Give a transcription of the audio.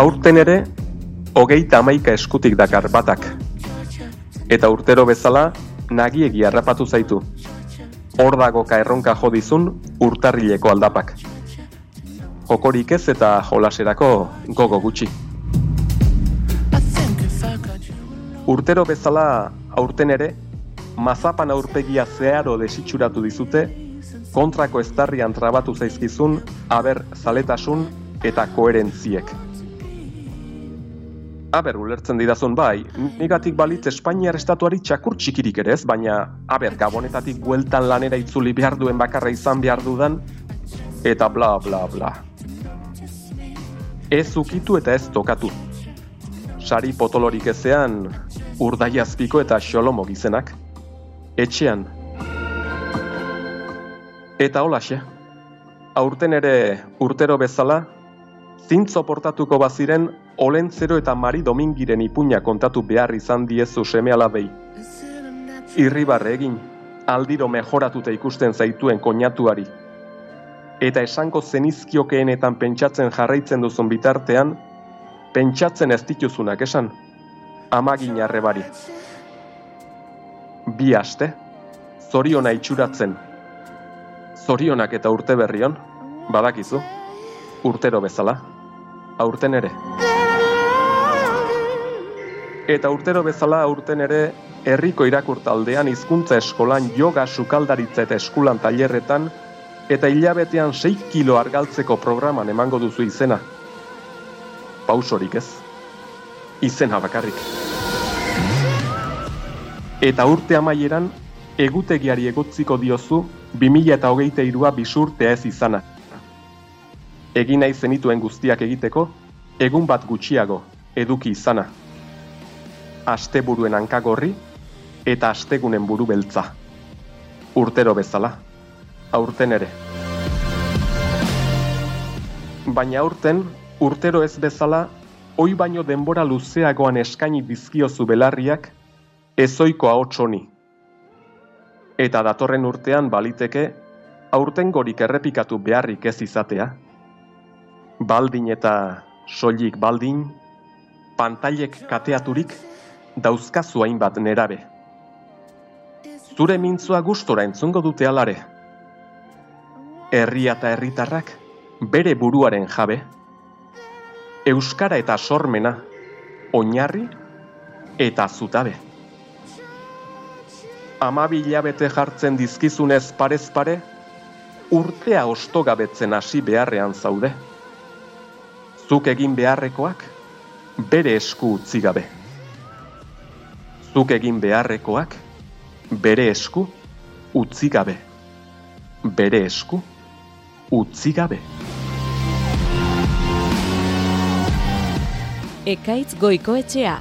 Aurten ere, hogeita amaika eskutik dakar batak. Eta urtero bezala, nagiegi harrapatu zaitu. Hor dagoka erronka jodizun urtarrileko aldapak. Jokorik ez eta jolaserako gogo gutxi. Urtero bezala aurten ere, mazapan aurpegia zeharo desitxuratu dizute, kontrako eztarrian trabatu zaizkizun, aber zaletasun eta koherentziek. Aber, ulertzen didazun bai, negatik balitz Espainiar estatuari txakur txikirik ere ez, baina, aber, gabonetatik bueltan lanera itzuli behar duen bakarra izan behar dudan, eta bla bla bla. Ez ukitu eta ez tokatu. Sari potolorik ezean, urdaiazpiko eta xolomo gizenak. Etxean. Eta holaxe. Aurten ere urtero bezala, zintzo portatuko baziren Olentzero eta Mari Domingiren ipuña kontatu behar izan diezu seme alabei. Irribarre egin, aldiro mejoratuta ikusten zaituen koñatuari. Eta esango zenizkiokeenetan pentsatzen jarraitzen duzun bitartean, pentsatzen ez dituzunak esan, amagin arrebari. Bi aste, zoriona itxuratzen. Zorionak eta urte berrion, badakizu, urtero bezala, aurten ere. Eta urtero bezala aurten ere, herriko irakurtaldean hizkuntza eskolan yoga sukaldaritza eta eskulan tailerretan, eta hilabetean 6 kilo argaltzeko programan emango duzu izena. Pausorik ez. Izena bakarrik. Eta urte amaieran, egutegiari egotziko diozu 2023a bisurtea ez izana. Egin nahi zenituen guztiak egiteko, egun bat gutxiago eduki izana. Asteburuen hankagorri eta astegunen buru beltza. Urtero bezala, aurten ere. Baina aurten, urtero ez bezala, oi baino denbora luzeagoan eskaini dizkiozu belarriak, ezoiko ahots honi. Eta datorren urtean baliteke, aurten gorik errepikatu beharrik ez izatea. Baldin eta soilik baldin, pantailek kateaturik, dauzkazu hainbat nerabe. Zure mintzua gustora entzungo dute alare. Herria eta herritarrak bere buruaren jabe. Euskara eta sormena, oinarri eta zutabe. Amabi hilabete jartzen dizkizunez parez pare, urtea ostogabetzen hasi beharrean zaude. Zuk egin beharrekoak, bere esku utzi gabe. Zuk egin beharrekoak, bere esku utzi gabe. Bere esku utzi gabe. Ekaitz goikoetxea,